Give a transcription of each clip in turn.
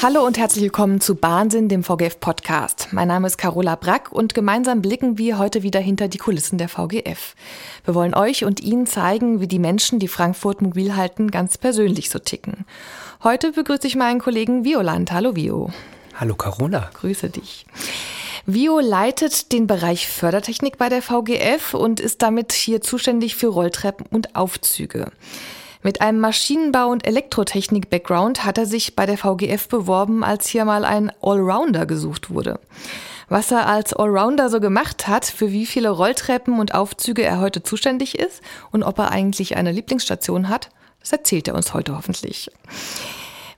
Hallo und herzlich willkommen zu Bahnsinn, dem VGF Podcast. Mein Name ist Carola Brack und gemeinsam blicken wir heute wieder hinter die Kulissen der VGF. Wir wollen euch und Ihnen zeigen, wie die Menschen, die Frankfurt mobil halten, ganz persönlich so ticken. Heute begrüße ich meinen Kollegen Violand. Hallo Vio. Hallo Carola. Grüße dich. Vio leitet den Bereich Fördertechnik bei der VGF und ist damit hier zuständig für Rolltreppen und Aufzüge. Mit einem Maschinenbau- und Elektrotechnik-Background hat er sich bei der VGF beworben, als hier mal ein Allrounder gesucht wurde. Was er als Allrounder so gemacht hat, für wie viele Rolltreppen und Aufzüge er heute zuständig ist und ob er eigentlich eine Lieblingsstation hat, das erzählt er uns heute hoffentlich.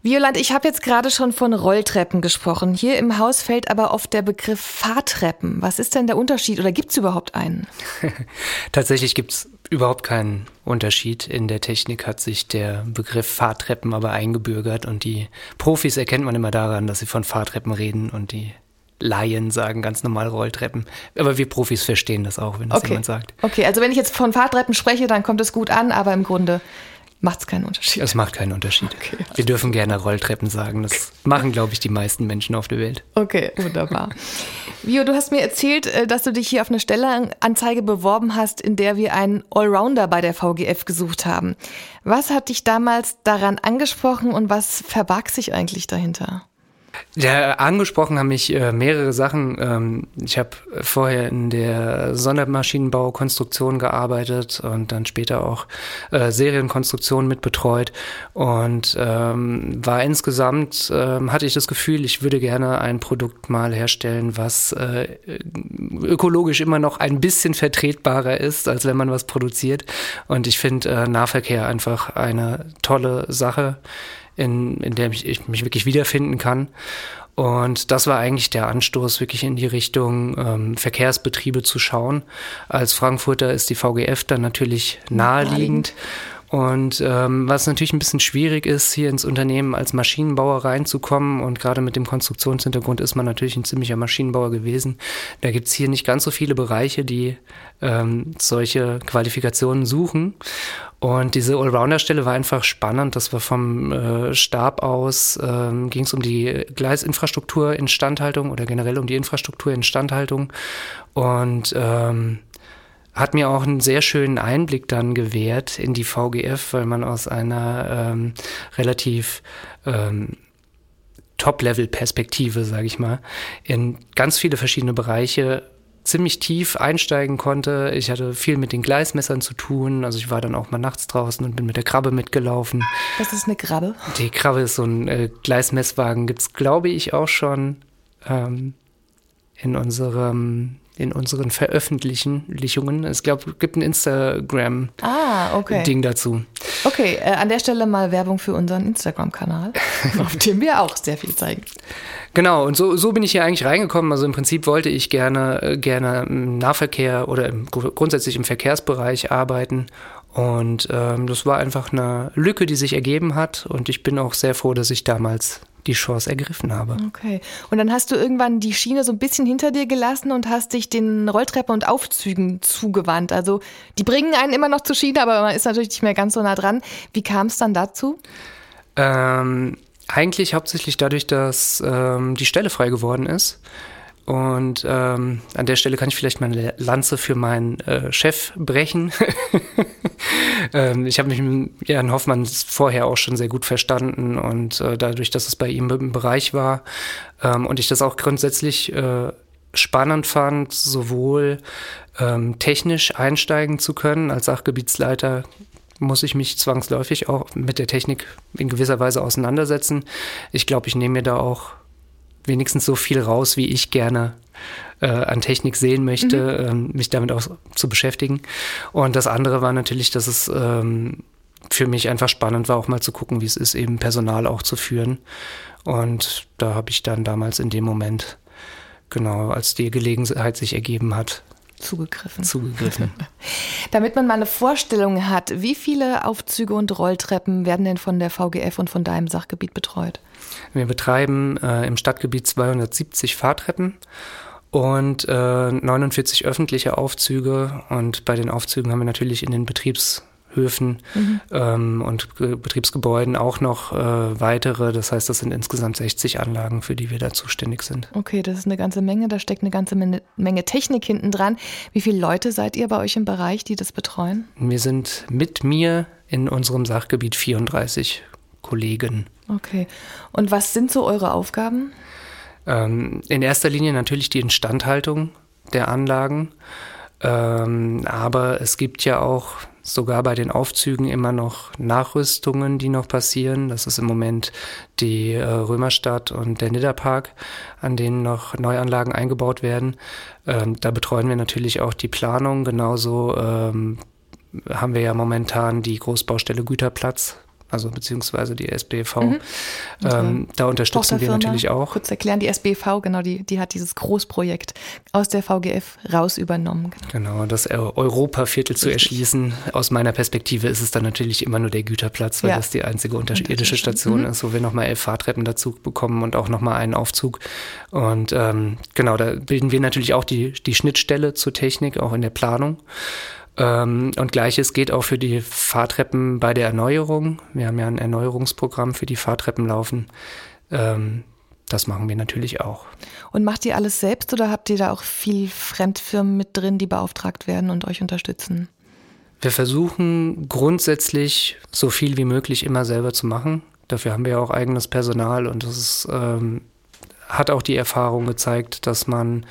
Violand, ich habe jetzt gerade schon von Rolltreppen gesprochen. Hier im Haus fällt aber oft der Begriff Fahrtreppen. Was ist denn der Unterschied oder gibt es überhaupt einen? Tatsächlich gibt es überhaupt keinen Unterschied. In der Technik hat sich der Begriff Fahrtreppen aber eingebürgert und die Profis erkennt man immer daran, dass sie von Fahrtreppen reden und die Laien sagen ganz normal Rolltreppen. Aber wir Profis verstehen das auch, wenn das okay. jemand sagt. Okay, also wenn ich jetzt von Fahrtreppen spreche, dann kommt es gut an, aber im Grunde macht es keinen Unterschied. Es macht keinen Unterschied. Okay, Wir dürfen gerne Rolltreppen sagen. Das machen, glaube ich, die meisten Menschen auf der Welt. Okay, wunderbar. Vio, du hast mir erzählt, äh, dass du dich hier auf eine Stellenanzeige beworben hast, in der wir einen Allrounder bei der VGF gesucht haben. Was hat dich damals daran angesprochen und was verbarg sich eigentlich dahinter? Ja, angesprochen haben mich äh, mehrere Sachen. Ähm, ich habe vorher in der Sondermaschinenbaukonstruktion gearbeitet und dann später auch äh, Serienkonstruktion mit betreut und ähm, war insgesamt, ähm, hatte ich das Gefühl, ich würde gerne ein Produkt mal herstellen, was äh, ökologisch immer noch ein bisschen vertretbarer ist, als wenn man was produziert. Und ich finde äh, Nahverkehr einfach eine tolle Sache in, in der ich, ich mich wirklich wiederfinden kann. Und das war eigentlich der Anstoß, wirklich in die Richtung ähm, Verkehrsbetriebe zu schauen. Als Frankfurter ist die VGF dann natürlich naheliegend. Und ähm, was natürlich ein bisschen schwierig ist, hier ins Unternehmen als Maschinenbauer reinzukommen und gerade mit dem Konstruktionshintergrund ist man natürlich ein ziemlicher Maschinenbauer gewesen. Da gibt's hier nicht ganz so viele Bereiche, die ähm, solche Qualifikationen suchen. Und diese Allrounder-Stelle war einfach spannend. Das war vom äh, Stab aus, ähm, ging es um die Gleisinfrastruktur Instandhaltung oder generell um die Infrastruktur Instandhaltung. Und ähm, hat mir auch einen sehr schönen Einblick dann gewährt in die VGF, weil man aus einer ähm, relativ ähm, Top-Level-Perspektive, sage ich mal, in ganz viele verschiedene Bereiche ziemlich tief einsteigen konnte. Ich hatte viel mit den Gleismessern zu tun. Also ich war dann auch mal nachts draußen und bin mit der Krabbe mitgelaufen. Was ist eine Krabbe? Die Krabbe ist so ein äh, Gleismesswagen. Gibt's, glaube ich, auch schon ähm, in unserem in unseren Veröffentlichungen. Es glaube, gibt ein Instagram-Ding ah, okay. dazu. Okay, äh, an der Stelle mal Werbung für unseren Instagram-Kanal, auf dem wir auch sehr viel zeigen. Genau, und so, so bin ich hier eigentlich reingekommen. Also im Prinzip wollte ich gerne, äh, gerne im Nahverkehr oder im, grundsätzlich im Verkehrsbereich arbeiten. Und ähm, das war einfach eine Lücke, die sich ergeben hat. Und ich bin auch sehr froh, dass ich damals die Chance ergriffen habe. Okay. Und dann hast du irgendwann die Schiene so ein bisschen hinter dir gelassen und hast dich den Rolltreppen und Aufzügen zugewandt. Also die bringen einen immer noch zur Schiene, aber man ist natürlich nicht mehr ganz so nah dran. Wie kam es dann dazu? Ähm, eigentlich hauptsächlich dadurch, dass ähm, die Stelle frei geworden ist. Und ähm, an der Stelle kann ich vielleicht meine Lanze für meinen äh, Chef brechen. ähm, ich habe mich mit Jan Hoffmann vorher auch schon sehr gut verstanden und äh, dadurch, dass es bei ihm im Bereich war ähm, und ich das auch grundsätzlich äh, spannend fand, sowohl ähm, technisch einsteigen zu können als Sachgebietsleiter muss ich mich zwangsläufig auch mit der Technik in gewisser Weise auseinandersetzen. Ich glaube, ich nehme mir da auch wenigstens so viel raus, wie ich gerne äh, an Technik sehen möchte, mhm. ähm, mich damit auch zu beschäftigen. Und das andere war natürlich, dass es ähm, für mich einfach spannend war, auch mal zu gucken, wie es ist, eben Personal auch zu führen. Und da habe ich dann damals in dem Moment, genau, als die Gelegenheit sich ergeben hat, zugegriffen. Zugegriffen. Damit man mal eine Vorstellung hat, wie viele Aufzüge und Rolltreppen werden denn von der VGF und von deinem Sachgebiet betreut? Wir betreiben äh, im Stadtgebiet 270 Fahrtreppen und äh, 49 öffentliche Aufzüge. Und bei den Aufzügen haben wir natürlich in den Betriebs Höfen mhm. ähm, und Betriebsgebäuden auch noch äh, weitere. Das heißt, das sind insgesamt 60 Anlagen, für die wir da zuständig sind. Okay, das ist eine ganze Menge. Da steckt eine ganze Menge Technik hinten dran. Wie viele Leute seid ihr bei euch im Bereich, die das betreuen? Wir sind mit mir in unserem Sachgebiet 34 Kollegen. Okay. Und was sind so eure Aufgaben? Ähm, in erster Linie natürlich die Instandhaltung der Anlagen. Ähm, aber es gibt ja auch sogar bei den Aufzügen immer noch Nachrüstungen, die noch passieren. Das ist im Moment die äh, Römerstadt und der Nidderpark, an denen noch Neuanlagen eingebaut werden. Ähm, da betreuen wir natürlich auch die Planung. Genauso ähm, haben wir ja momentan die Großbaustelle Güterplatz also beziehungsweise die SBV. Mhm. Ähm, da unterstützen wir natürlich auch. Kurz erklären, die SBV, genau, die, die hat dieses Großprojekt aus der VGF raus übernommen. Genau, genau das Europaviertel zu erschließen. Aus meiner Perspektive ist es dann natürlich immer nur der Güterplatz, weil ja. das die einzige unterirdische Station mhm. ist, wo wir nochmal elf Fahrtreppen dazu bekommen und auch nochmal einen Aufzug. Und ähm, genau, da bilden wir natürlich auch die, die Schnittstelle zur Technik, auch in der Planung. Ähm, und gleiches geht auch für die Fahrtreppen bei der Erneuerung. Wir haben ja ein Erneuerungsprogramm für die Fahrtreppen laufen. Ähm, das machen wir natürlich auch. Und macht ihr alles selbst oder habt ihr da auch viel Fremdfirmen mit drin, die beauftragt werden und euch unterstützen? Wir versuchen grundsätzlich so viel wie möglich immer selber zu machen. Dafür haben wir ja auch eigenes Personal und das ist, ähm, hat auch die Erfahrung gezeigt, dass man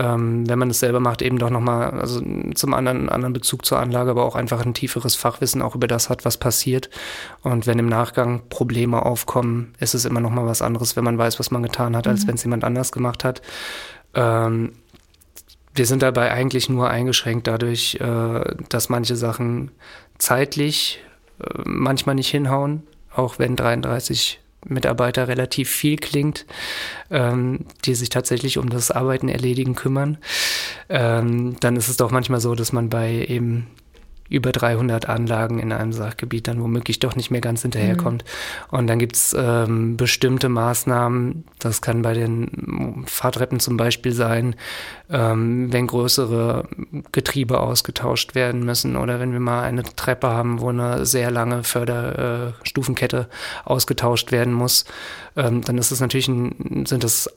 ähm, wenn man es selber macht, eben doch nochmal, also zum anderen, anderen Bezug zur Anlage, aber auch einfach ein tieferes Fachwissen auch über das hat, was passiert. Und wenn im Nachgang Probleme aufkommen, ist es immer nochmal was anderes, wenn man weiß, was man getan hat, als mhm. wenn es jemand anders gemacht hat. Ähm, wir sind dabei eigentlich nur eingeschränkt dadurch, äh, dass manche Sachen zeitlich äh, manchmal nicht hinhauen, auch wenn 33 Mitarbeiter relativ viel klingt, ähm, die sich tatsächlich um das Arbeiten erledigen kümmern, ähm, dann ist es doch manchmal so, dass man bei eben über 300 Anlagen in einem Sachgebiet dann womöglich doch nicht mehr ganz hinterherkommt. Mhm. Und dann gibt's ähm, bestimmte Maßnahmen, das kann bei den Fahrtreppen zum Beispiel sein, ähm, wenn größere Getriebe ausgetauscht werden müssen oder wenn wir mal eine Treppe haben, wo eine sehr lange Förderstufenkette äh, ausgetauscht werden muss, ähm, dann ist es natürlich ein, sind das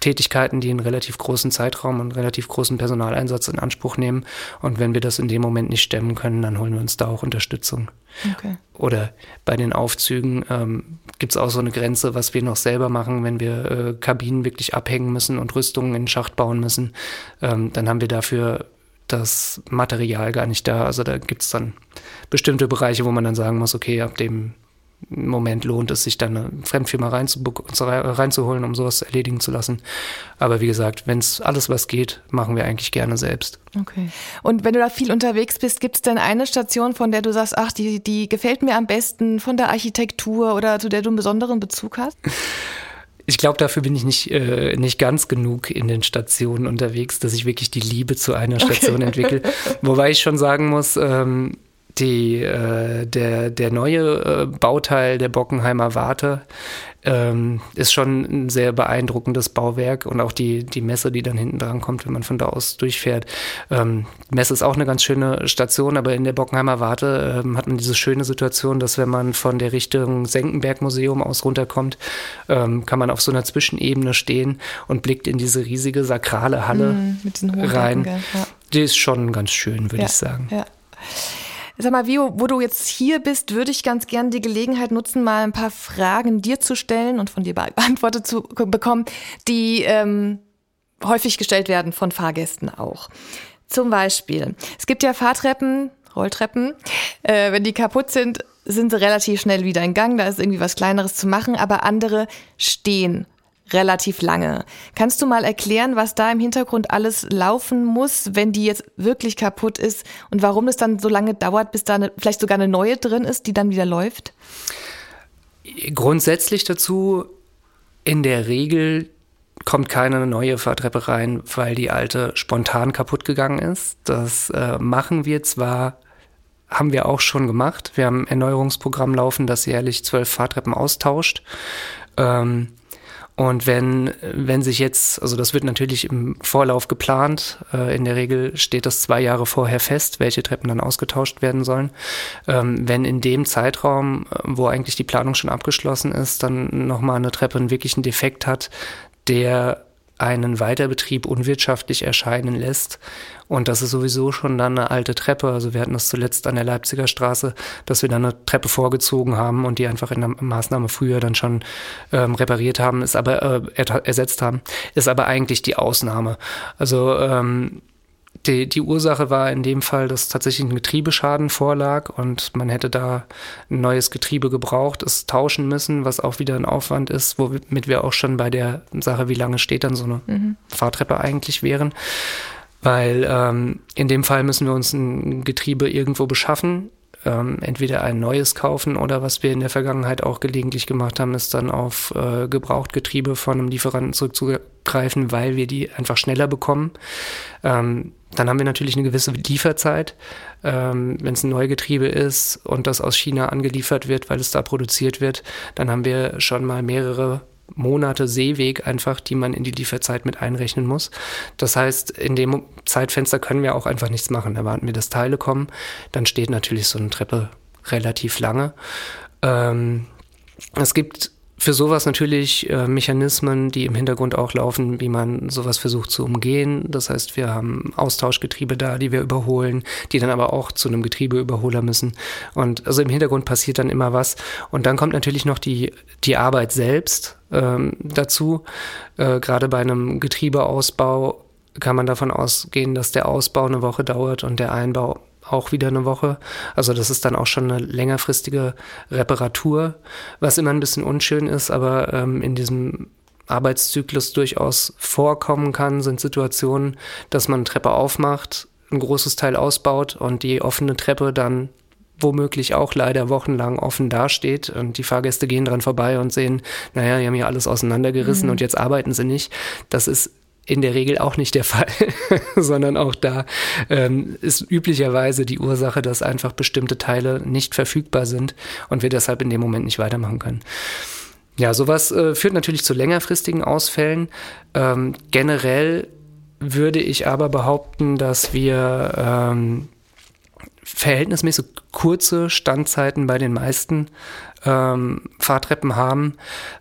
Tätigkeiten, die einen relativ großen Zeitraum und relativ großen Personaleinsatz in Anspruch nehmen. Und wenn wir das in dem Moment nicht stemmen können, dann holen wir uns da auch Unterstützung. Okay. Oder bei den Aufzügen ähm, gibt es auch so eine Grenze, was wir noch selber machen, wenn wir äh, Kabinen wirklich abhängen müssen und Rüstungen in den Schacht bauen müssen. Ähm, dann haben wir dafür das Material gar nicht da. Also da gibt es dann bestimmte Bereiche, wo man dann sagen muss, okay, ab dem Moment lohnt es sich dann eine Fremdfirma reinzuholen, um sowas erledigen zu lassen. Aber wie gesagt, wenn es alles was geht, machen wir eigentlich gerne selbst. Okay. Und wenn du da viel unterwegs bist, gibt es denn eine Station, von der du sagst, ach, die, die gefällt mir am besten von der Architektur oder zu der du einen besonderen Bezug hast? Ich glaube, dafür bin ich nicht, äh, nicht ganz genug in den Stationen unterwegs, dass ich wirklich die Liebe zu einer Station okay. entwickle. Wobei ich schon sagen muss, ähm, die, äh, der, der neue äh, Bauteil der Bockenheimer Warte ähm, ist schon ein sehr beeindruckendes Bauwerk und auch die, die Messe, die dann hinten dran kommt, wenn man von da aus durchfährt. Ähm, Messe ist auch eine ganz schöne Station, aber in der Bockenheimer Warte ähm, hat man diese schöne Situation, dass wenn man von der Richtung Senckenberg Museum aus runterkommt, ähm, kann man auf so einer Zwischenebene stehen und blickt in diese riesige sakrale Halle mm, rein. Ja. Die ist schon ganz schön, würde ja, ich sagen. Ja. Sag mal, Vio, wo du jetzt hier bist, würde ich ganz gerne die Gelegenheit nutzen, mal ein paar Fragen dir zu stellen und von dir beantwortet zu bekommen, die ähm, häufig gestellt werden von Fahrgästen auch. Zum Beispiel, es gibt ja Fahrtreppen, Rolltreppen, äh, wenn die kaputt sind, sind sie relativ schnell wieder in Gang, da ist irgendwie was Kleineres zu machen, aber andere stehen relativ lange. Kannst du mal erklären, was da im Hintergrund alles laufen muss, wenn die jetzt wirklich kaputt ist und warum es dann so lange dauert, bis da eine, vielleicht sogar eine neue drin ist, die dann wieder läuft? Grundsätzlich dazu, in der Regel kommt keine neue Fahrtreppe rein, weil die alte spontan kaputt gegangen ist. Das äh, machen wir zwar haben wir auch schon gemacht. Wir haben ein Erneuerungsprogramm laufen, das jährlich zwölf Fahrtreppen austauscht. Ähm, Und wenn, wenn sich jetzt, also das wird natürlich im Vorlauf geplant, äh, in der Regel steht das zwei Jahre vorher fest, welche Treppen dann ausgetauscht werden sollen. Ähm, wenn in dem Zeitraum, wo eigentlich die Planung schon abgeschlossen ist, dann nochmal eine Treppe einen wirklichen Defekt hat, der einen Weiterbetrieb unwirtschaftlich erscheinen lässt. Und das ist sowieso schon dann eine alte Treppe. Also wir hatten das zuletzt an der Leipziger Straße, dass wir dann eine Treppe vorgezogen haben und die einfach in der Maßnahme früher dann schon ähm, repariert haben, ist aber äh, ersetzt haben, ist aber eigentlich die Ausnahme. Also ähm, die, die Ursache war in dem Fall, dass tatsächlich ein Getriebeschaden vorlag und man hätte da ein neues Getriebe gebraucht, es tauschen müssen, was auch wieder ein Aufwand ist, womit wir auch schon bei der Sache, wie lange steht dann so eine mhm. Fahrtreppe eigentlich wären. Weil ähm, in dem Fall müssen wir uns ein Getriebe irgendwo beschaffen ähm, entweder ein neues kaufen oder was wir in der Vergangenheit auch gelegentlich gemacht haben, ist dann auf äh, Gebrauchtgetriebe von einem Lieferanten zurückzugreifen, weil wir die einfach schneller bekommen. Ähm, dann haben wir natürlich eine gewisse Lieferzeit. Ähm, Wenn es ein Neugetriebe ist und das aus China angeliefert wird, weil es da produziert wird, dann haben wir schon mal mehrere Monate Seeweg einfach, die man in die Lieferzeit mit einrechnen muss. Das heißt, in dem Zeitfenster können wir auch einfach nichts machen. Da warten wir, dass Teile kommen. Dann steht natürlich so eine Treppe relativ lange. Ähm, es gibt für sowas natürlich äh, Mechanismen, die im Hintergrund auch laufen, wie man sowas versucht zu umgehen. Das heißt, wir haben Austauschgetriebe da, die wir überholen, die dann aber auch zu einem Getriebeüberholer müssen. Und also im Hintergrund passiert dann immer was. Und dann kommt natürlich noch die, die Arbeit selbst ähm, dazu. Äh, Gerade bei einem Getriebeausbau kann man davon ausgehen, dass der Ausbau eine Woche dauert und der Einbau auch wieder eine Woche. Also das ist dann auch schon eine längerfristige Reparatur, was immer ein bisschen unschön ist, aber ähm, in diesem Arbeitszyklus durchaus vorkommen kann, sind Situationen, dass man eine Treppe aufmacht, ein großes Teil ausbaut und die offene Treppe dann womöglich auch leider wochenlang offen dasteht und die Fahrgäste gehen dran vorbei und sehen, naja, die haben hier alles auseinandergerissen mhm. und jetzt arbeiten sie nicht. Das ist in der Regel auch nicht der Fall, sondern auch da ähm, ist üblicherweise die Ursache, dass einfach bestimmte Teile nicht verfügbar sind und wir deshalb in dem Moment nicht weitermachen können. Ja, sowas äh, führt natürlich zu längerfristigen Ausfällen. Ähm, generell würde ich aber behaupten, dass wir ähm, verhältnismäßig kurze Standzeiten bei den meisten ähm, Fahrtreppen haben,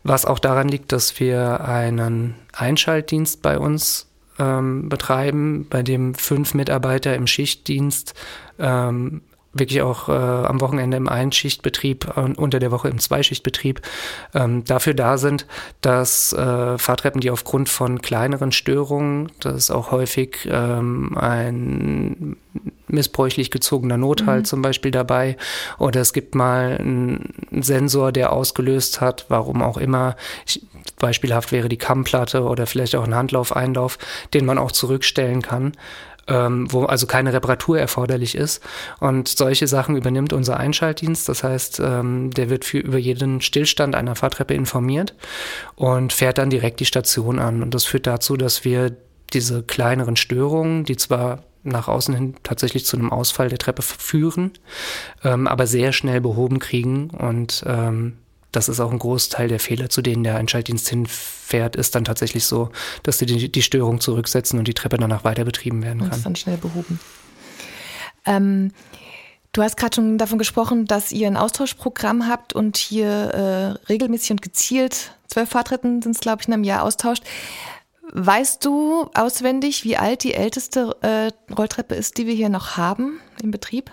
was auch daran liegt, dass wir einen Einschaltdienst bei uns ähm, betreiben, bei dem fünf Mitarbeiter im Schichtdienst ähm, wirklich auch äh, am Wochenende im Einschichtbetrieb und unter der Woche im Zweischichtbetrieb ähm, dafür da sind, dass äh, Fahrtreppen, die aufgrund von kleineren Störungen, das ist auch häufig ähm, ein missbräuchlich gezogener Nothalt mhm. zum Beispiel dabei oder es gibt mal einen Sensor, der ausgelöst hat, warum auch immer. Ich, beispielhaft wäre die Kammplatte oder vielleicht auch ein Handlaufeinlauf, den man auch zurückstellen kann ähm, wo also keine Reparatur erforderlich ist. Und solche Sachen übernimmt unser Einschaltdienst. Das heißt, ähm, der wird für, über jeden Stillstand einer Fahrtreppe informiert und fährt dann direkt die Station an. Und das führt dazu, dass wir diese kleineren Störungen, die zwar nach außen hin tatsächlich zu einem Ausfall der Treppe führen, ähm, aber sehr schnell behoben kriegen und ähm, das ist auch ein Großteil der Fehler, zu denen der Einschaltdienst hinfährt, ist dann tatsächlich so, dass sie die, die Störung zurücksetzen und die Treppe danach weiter betrieben werden kann. Und ist dann schnell behoben. Ähm, du hast gerade schon davon gesprochen, dass ihr ein Austauschprogramm habt und hier äh, regelmäßig und gezielt zwölf Fahrtretten sind es, glaube ich, in einem Jahr austauscht. Weißt du auswendig, wie alt die älteste äh, Rolltreppe ist, die wir hier noch haben im Betrieb?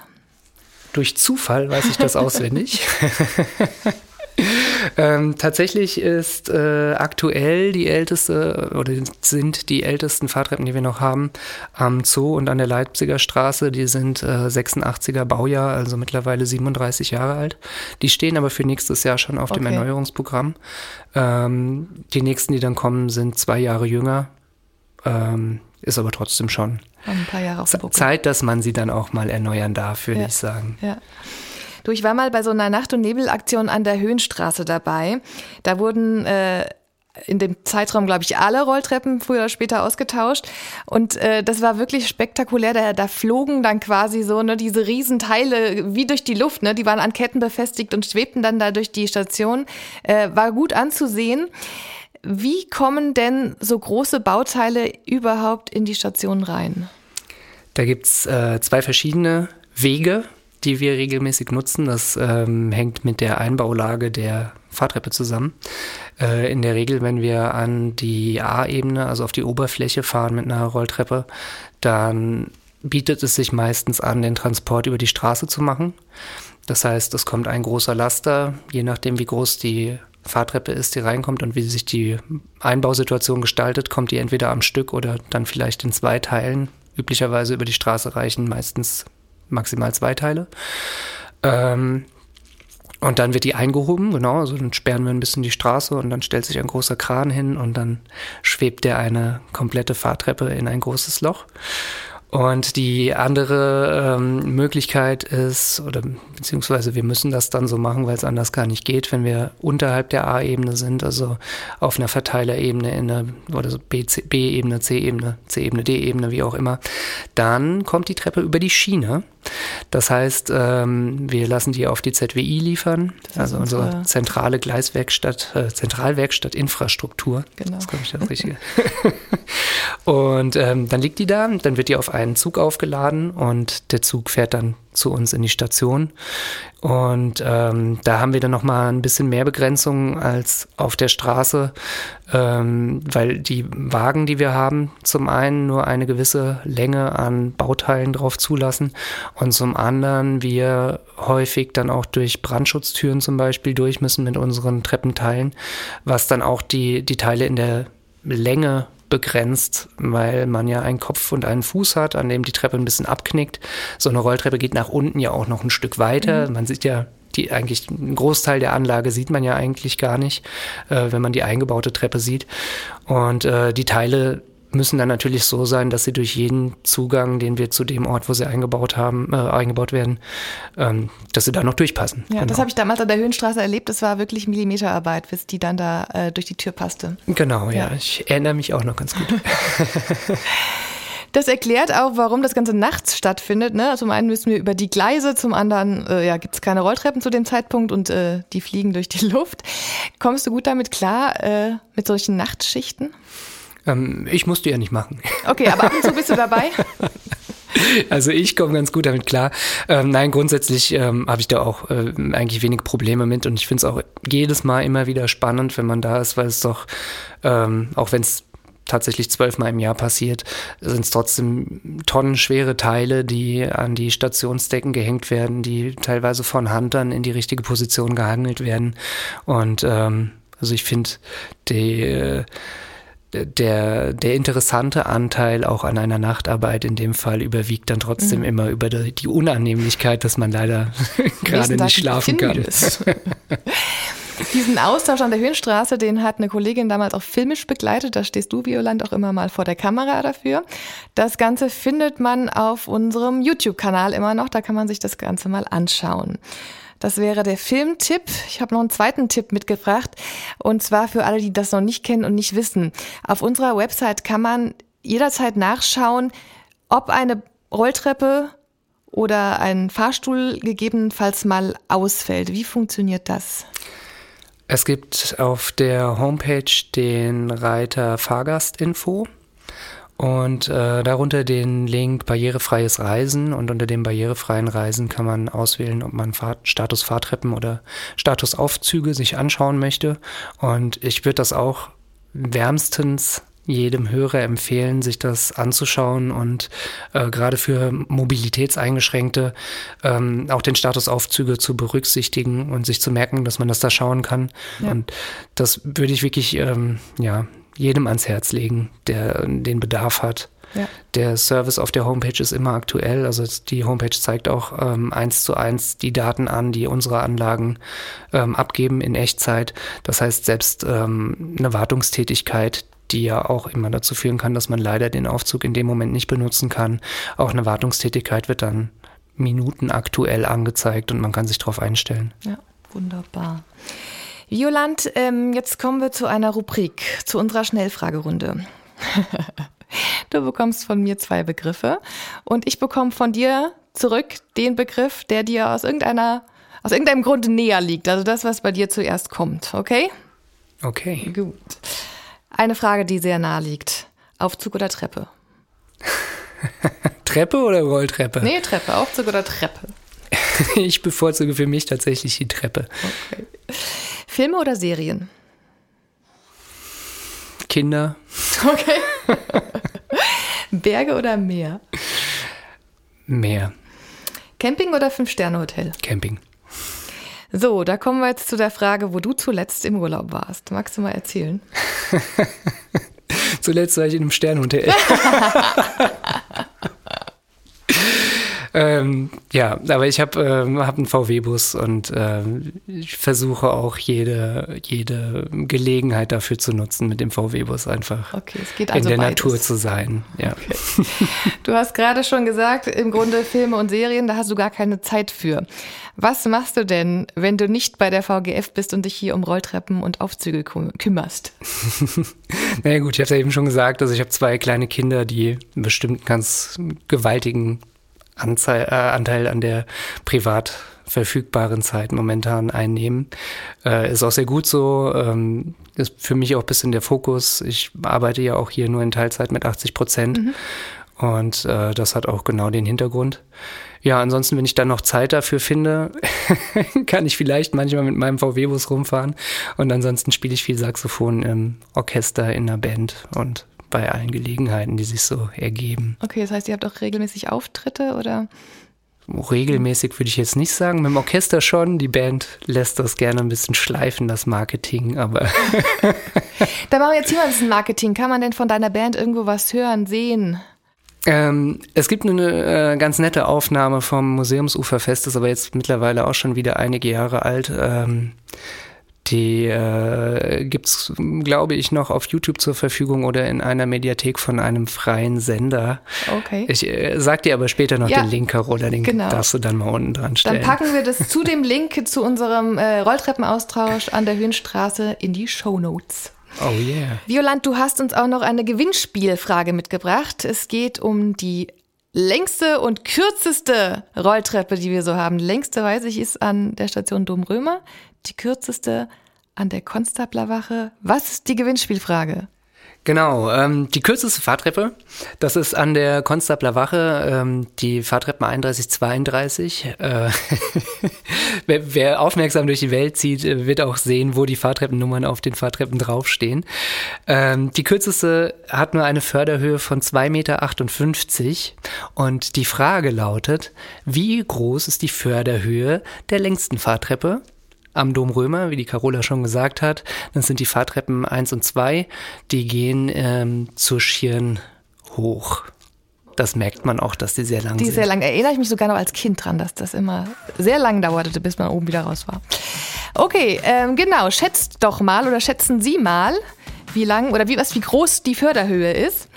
Durch Zufall weiß ich das auswendig. ähm, tatsächlich ist äh, aktuell die älteste oder sind die ältesten Fahrtreppen, die wir noch haben, am Zoo und an der Leipziger Straße. Die sind äh, 86er Baujahr, also mittlerweile 37 Jahre alt. Die stehen aber für nächstes Jahr schon auf okay. dem Erneuerungsprogramm. Ähm, die nächsten, die dann kommen, sind zwei Jahre jünger. Ähm, ist aber trotzdem schon ein paar Jahre auf Zeit, dass man sie dann auch mal erneuern darf, würde ja. ich sagen. Ja. Du, ich war mal bei so einer Nacht- und Nebelaktion an der Höhenstraße dabei. Da wurden äh, in dem Zeitraum, glaube ich, alle Rolltreppen früher oder später ausgetauscht. Und äh, das war wirklich spektakulär. Da, da flogen dann quasi so ne, diese Riesenteile wie durch die Luft. Ne? Die waren an Ketten befestigt und schwebten dann da durch die Station. Äh, war gut anzusehen. Wie kommen denn so große Bauteile überhaupt in die Station rein? Da gibt es äh, zwei verschiedene Wege, die wir regelmäßig nutzen. Das ähm, hängt mit der Einbaulage der Fahrtreppe zusammen. Äh, in der Regel, wenn wir an die A-Ebene, also auf die Oberfläche fahren mit einer Rolltreppe, dann bietet es sich meistens an, den Transport über die Straße zu machen. Das heißt, es kommt ein großer Laster, je nachdem, wie groß die Fahrtreppe ist, die reinkommt und wie sich die Einbausituation gestaltet, kommt die entweder am Stück oder dann vielleicht in zwei Teilen. Üblicherweise über die Straße reichen meistens maximal zwei Teile. Ähm, und dann wird die eingehoben, genau, also dann sperren wir ein bisschen die Straße und dann stellt sich ein großer Kran hin und dann schwebt der eine komplette Fahrtreppe in ein großes Loch. Und die andere ähm, Möglichkeit ist, oder beziehungsweise wir müssen das dann so machen, weil es anders gar nicht geht, wenn wir unterhalb der A-Ebene sind, also auf einer Verteilerebene in einer, oder so B-Ebene, C-Ebene, C-Ebene, D-Ebene, wie auch immer, dann kommt die Treppe über die Schiene. Das heißt, ähm, wir lassen die auf die ZWI liefern, also unsere, unsere zentrale Gleiswerkstatt, äh, Zentralwerkstatt Infrastruktur. Genau. Das ist, glaube ich, das Richtige. und ähm, dann liegt die da, dann wird die auf einen Zug aufgeladen und der Zug fährt dann zu uns in die Station. Und ähm, da haben wir dann nochmal ein bisschen mehr Begrenzungen als auf der Straße, ähm, weil die Wagen, die wir haben, zum einen nur eine gewisse Länge an Bauteilen drauf zulassen und zum anderen wir häufig dann auch durch Brandschutztüren zum Beispiel durch müssen mit unseren Treppenteilen, was dann auch die, die Teile in der Länge begrenzt, weil man ja einen Kopf und einen Fuß hat, an dem die Treppe ein bisschen abknickt. So eine Rolltreppe geht nach unten ja auch noch ein Stück weiter. Mhm. Man sieht ja die eigentlich einen Großteil der Anlage sieht man ja eigentlich gar nicht, äh, wenn man die eingebaute Treppe sieht. Und äh, die Teile müssen dann natürlich so sein, dass sie durch jeden Zugang, den wir zu dem Ort, wo sie eingebaut haben, äh, eingebaut werden, ähm, dass sie da noch durchpassen. Ja, genau. das habe ich damals an der Höhenstraße erlebt. Das war wirklich Millimeterarbeit, bis die dann da äh, durch die Tür passte. Genau, ja. ja. Ich erinnere mich auch noch ganz gut. Das erklärt auch, warum das Ganze nachts stattfindet. Ne? Zum einen müssen wir über die Gleise, zum anderen äh, ja, gibt es keine Rolltreppen zu dem Zeitpunkt und äh, die fliegen durch die Luft. Kommst du gut damit klar, äh, mit solchen Nachtschichten? Ähm, ich musste ja nicht machen. Okay, aber ab und zu bist du dabei? Also ich komme ganz gut damit klar. Ähm, nein, grundsätzlich ähm, habe ich da auch äh, eigentlich wenig Probleme mit und ich finde es auch jedes Mal immer wieder spannend, wenn man da ist, weil es doch, ähm, auch wenn es tatsächlich zwölfmal im Jahr passiert, sind es trotzdem tonnenschwere Teile, die an die Stationsdecken gehängt werden, die teilweise von Hand dann in die richtige Position gehangelt werden. Und ähm, also ich finde die äh, der, der interessante Anteil auch an einer Nachtarbeit in dem Fall überwiegt dann trotzdem mhm. immer über die, die, Unannehmlichkeit, dass man leider gerade nicht schlafen kann. Diesen Austausch an der Höhenstraße, den hat eine Kollegin damals auch filmisch begleitet. Da stehst du, Violand, auch immer mal vor der Kamera dafür. Das Ganze findet man auf unserem YouTube-Kanal immer noch. Da kann man sich das Ganze mal anschauen. Das wäre der Filmtipp. Ich habe noch einen zweiten Tipp mitgebracht. Und zwar für alle, die das noch nicht kennen und nicht wissen. Auf unserer Website kann man jederzeit nachschauen, ob eine Rolltreppe oder ein Fahrstuhl gegebenenfalls mal ausfällt. Wie funktioniert das? Es gibt auf der Homepage den Reiter Fahrgastinfo und äh, darunter den Link barrierefreies Reisen und unter dem barrierefreien Reisen kann man auswählen, ob man Fahr Status Fahrtreppen oder Status Aufzüge sich anschauen möchte. Und ich würde das auch wärmstens jedem Hörer empfehlen, sich das anzuschauen und äh, gerade für Mobilitätseingeschränkte ähm, auch den Status Aufzüge zu berücksichtigen und sich zu merken, dass man das da schauen kann. Ja. Und das würde ich wirklich ähm, ja jedem ans Herz legen, der den Bedarf hat. Ja. Der Service auf der Homepage ist immer aktuell. Also die Homepage zeigt auch ähm, eins zu eins die Daten an, die unsere Anlagen ähm, abgeben in Echtzeit. Das heißt, selbst ähm, eine Wartungstätigkeit, die ja auch immer dazu führen kann, dass man leider den Aufzug in dem Moment nicht benutzen kann. Auch eine Wartungstätigkeit wird dann Minuten aktuell angezeigt und man kann sich darauf einstellen. Ja, wunderbar. Violand, ähm, jetzt kommen wir zu einer Rubrik, zu unserer Schnellfragerunde. du bekommst von mir zwei Begriffe und ich bekomme von dir zurück den Begriff, der dir aus irgendeiner, aus irgendeinem Grund näher liegt. Also das, was bei dir zuerst kommt, okay? Okay. Gut. Eine Frage, die sehr nahe liegt. Aufzug oder Treppe? Treppe oder Rolltreppe? Nee, Treppe. Aufzug oder Treppe? Ich bevorzuge für mich tatsächlich die Treppe. Okay. Filme oder Serien? Kinder. Okay. Berge oder Meer? Meer. Camping oder Fünf-Sterne-Hotel? Camping. So, da kommen wir jetzt zu der Frage, wo du zuletzt im Urlaub warst. Magst du mal erzählen? Zuletzt war ich in einem Sternhotel. ähm, ja, aber ich habe ähm, hab einen VW-Bus und ähm, ich versuche auch jede, jede Gelegenheit dafür zu nutzen, mit dem VW-Bus einfach okay, es geht also in der beides. Natur zu sein. Ja. Okay. Du hast gerade schon gesagt, im Grunde Filme und Serien, da hast du gar keine Zeit für. Was machst du denn, wenn du nicht bei der VGF bist und dich hier um Rolltreppen und Aufzüge küm kümmerst? naja gut, ich habe ja eben schon gesagt, also ich habe zwei kleine Kinder, die einen bestimmten ganz gewaltigen Anzahl, äh, Anteil an der privat verfügbaren Zeit momentan einnehmen. Äh, ist auch sehr gut so. Ähm, ist für mich auch ein bisschen der Fokus. Ich arbeite ja auch hier nur in Teilzeit mit 80 Prozent. Mhm. Und äh, das hat auch genau den Hintergrund. Ja, ansonsten, wenn ich dann noch Zeit dafür finde, kann ich vielleicht manchmal mit meinem VW-Bus rumfahren. Und ansonsten spiele ich viel Saxophon im Orchester, in der Band und bei allen Gelegenheiten, die sich so ergeben. Okay, das heißt, ihr habt auch regelmäßig Auftritte oder? Regelmäßig würde ich jetzt nicht sagen. Mit dem Orchester schon. Die Band lässt das gerne ein bisschen schleifen, das Marketing, aber. da machen wir jetzt hier mal ein bisschen Marketing. Kann man denn von deiner Band irgendwo was hören, sehen? Ähm, es gibt eine äh, ganz nette Aufnahme vom Museumsuferfest, ist aber jetzt mittlerweile auch schon wieder einige Jahre alt. Ähm, die äh, gibt's, glaube ich, noch auf YouTube zur Verfügung oder in einer Mediathek von einem freien Sender. Okay. Ich äh, sag dir aber später noch Ja, den Link, Carola, den genau. darfst du dann mal unten dran Dann stellen. packen wir das zu dem Link zu unserem äh, Rolltreppenaustausch an der Höhenstraße in die Show Notes. oh yeah. Violant, du hast uns auch noch eine Gewinnspielfrage mitgebracht. Es geht um die längste und kürzeste Rolltreppe, die wir so haben. Längste, weiß ich, ist an der Station Domrömer. Die kürzeste an der Konstablerwache. Was ist die Gewinnspielfrage? Genau, ähm, die kürzeste Fahrtreppe, das ist an der Konstabler Wache, ähm, die Fahrtreppen 3132. Äh, wer, wer aufmerksam durch die Welt zieht, äh, wird auch sehen, wo die Fahrtreppennummern auf den Fahrtreppen draufstehen. Ähm, die kürzeste hat nur eine Förderhöhe von 2,58 Meter und die Frage lautet, wie groß ist die Förderhöhe der längsten Fahrtreppe? Am Dom Römer, wie die Carola schon gesagt hat. Das sind die Fahrtreppen 1 und 2. Die gehen ähm, zur Schirn hoch. Das merkt man auch, dass die sehr lang Die sind. ist sehr lang. Erinnere ich mich sogar noch als Kind dran, dass das immer sehr lang dauerte, bis man oben wieder raus war. Okay, ähm, genau. Schätzt doch mal oder schätzen Sie mal, wie lang oder wie was wie groß die Förderhöhe ist.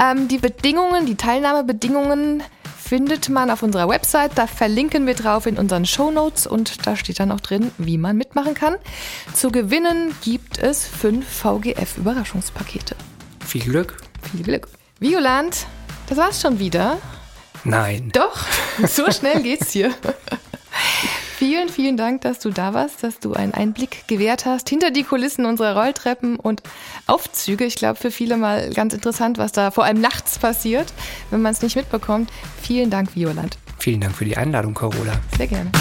Ähm, die Bedingungen, die Teilnahmebedingungen findet man auf unserer Website. Da verlinken wir drauf in unseren Show Notes und da steht dann auch drin, wie man mitmachen kann. Zu gewinnen gibt es fünf VGF-Überraschungspakete. Viel Glück? Viel Glück. Violant, das war's schon wieder. Nein. Doch, so schnell geht's hier. Vielen, vielen Dank, dass du da warst, dass du einen Einblick gewährt hast hinter die Kulissen unserer Rolltreppen und Aufzüge. Ich glaube, für viele mal ganz interessant, was da vor allem nachts passiert, wenn man es nicht mitbekommt. Vielen Dank, Violand. Vielen Dank für die Einladung, Carola. Sehr gerne.